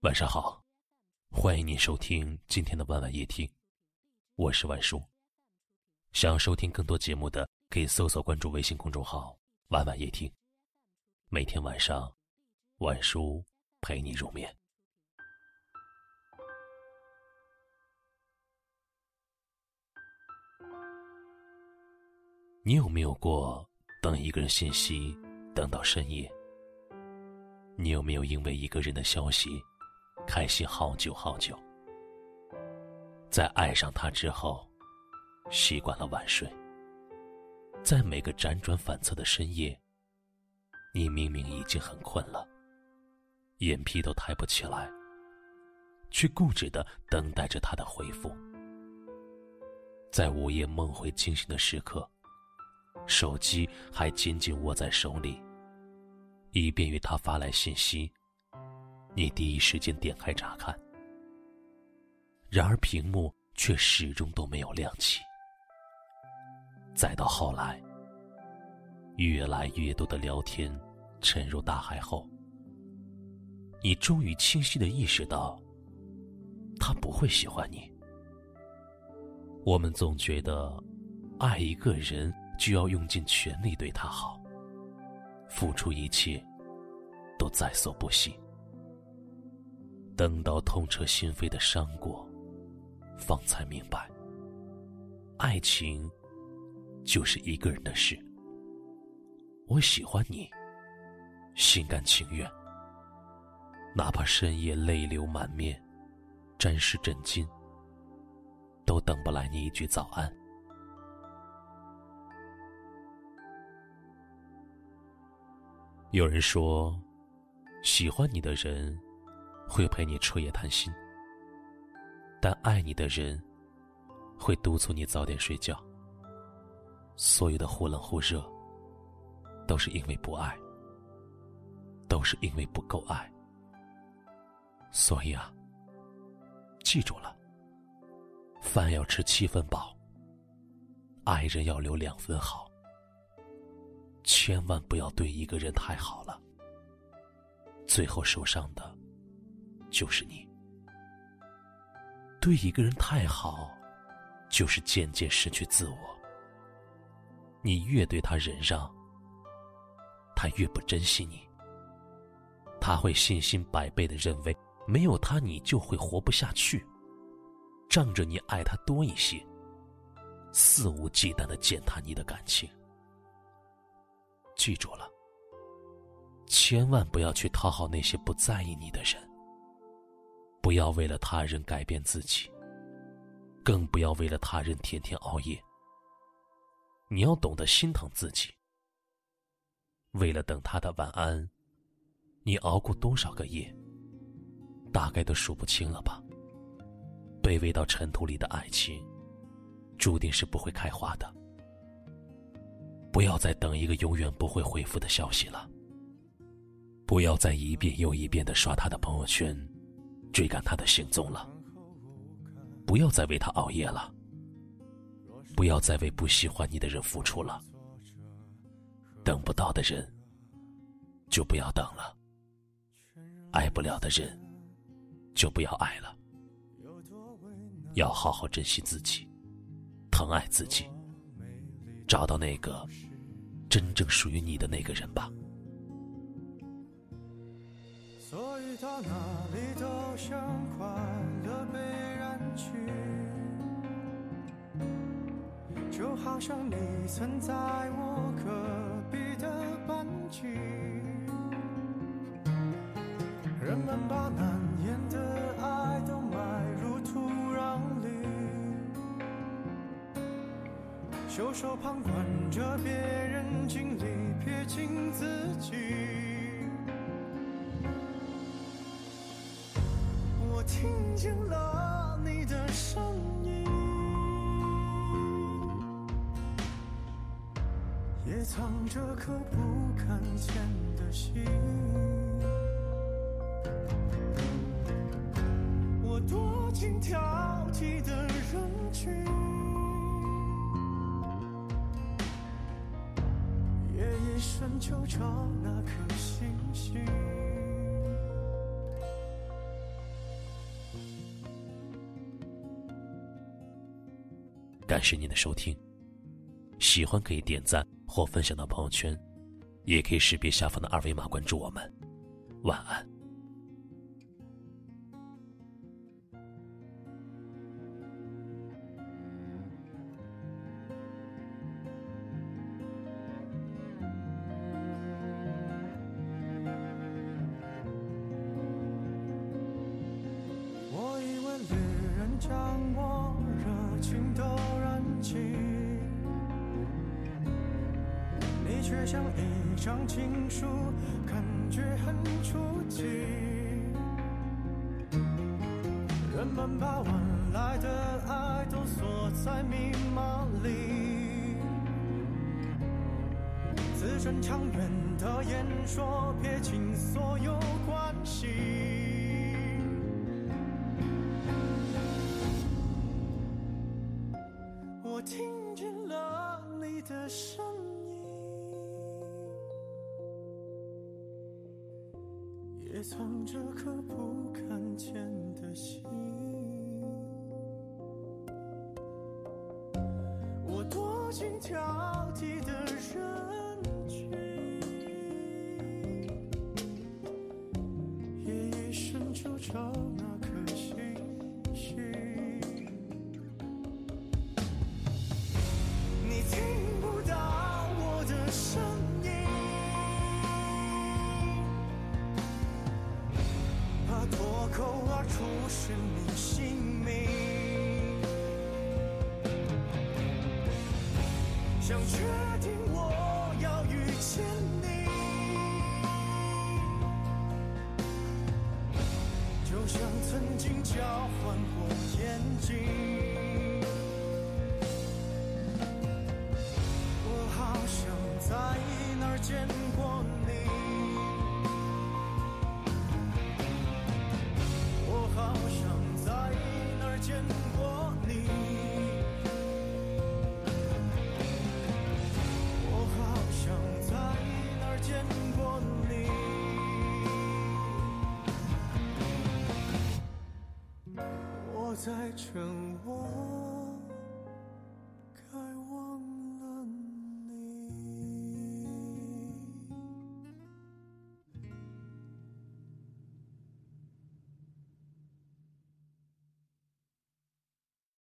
晚上好，欢迎您收听今天的晚晚夜听，我是晚叔。想要收听更多节目的，可以搜索关注微信公众号“晚晚夜听”，每天晚上，晚叔陪你入眠。你有没有过等一个人信息等到深夜？你有没有因为一个人的消息开心好久好久？在爱上他之后，习惯了晚睡。在每个辗转反侧的深夜，你明明已经很困了，眼皮都抬不起来，却固执的等待着他的回复。在午夜梦回惊醒的时刻，手机还紧紧握在手里。以便于他发来信息，你第一时间点开查看。然而屏幕却始终都没有亮起。再到后来，越来越多的聊天沉入大海后，你终于清晰的意识到，他不会喜欢你。我们总觉得，爱一个人就要用尽全力对他好。付出一切，都在所不惜。等到痛彻心扉的伤过，方才明白，爱情就是一个人的事。我喜欢你，心甘情愿，哪怕深夜泪流满面，沾湿枕巾，都等不来你一句早安。有人说，喜欢你的人会陪你彻夜谈心，但爱你的人会督促你早点睡觉。所有的忽冷忽热，都是因为不爱，都是因为不够爱。所以啊，记住了，饭要吃七分饱，爱人要留两分好。千万不要对一个人太好了，最后受伤的，就是你。对一个人太好，就是渐渐失去自我。你越对他忍让，他越不珍惜你。他会信心百倍的认为，没有他你就会活不下去，仗着你爱他多一些，肆无忌惮的践踏你的感情。记住了，千万不要去讨好那些不在意你的人。不要为了他人改变自己，更不要为了他人天天熬夜。你要懂得心疼自己。为了等他的晚安，你熬过多少个夜？大概都数不清了吧。卑微到尘土里的爱情，注定是不会开花的。不要再等一个永远不会回复的消息了。不要再一遍又一遍的刷他的朋友圈，追赶他的行踪了。不要再为他熬夜了。不要再为不喜欢你的人付出了。等不到的人，就不要等了。爱不了的人，就不要爱了。要好好珍惜自己，疼爱自己。找到那个真正属于你的那个人吧。到哪里都像快乐被燃去，就好像你曾在我隔壁的班级。人们把难言的爱都埋入土壤里。袖手旁观着也藏着颗不敢见的心。我躲进挑剔的人群夜一深就找那颗星星。感谢您的收听喜欢可以点赞或分享到朋友圈，也可以识别下方的二维码关注我们。晚安。我以为旅人将我热情都你却像一张情书，感觉很出奇。人们把晚来的爱都锁在密码里，字正腔圆的演说，撇清所有关系。我听见了你的声也藏着颗不看见的心。我躲进挑剔的人群，夜夜深处找那颗星星。你听不到我的声口而出是你姓名。想确定我要遇见你，就像曾经交换过眼睛。在沉默。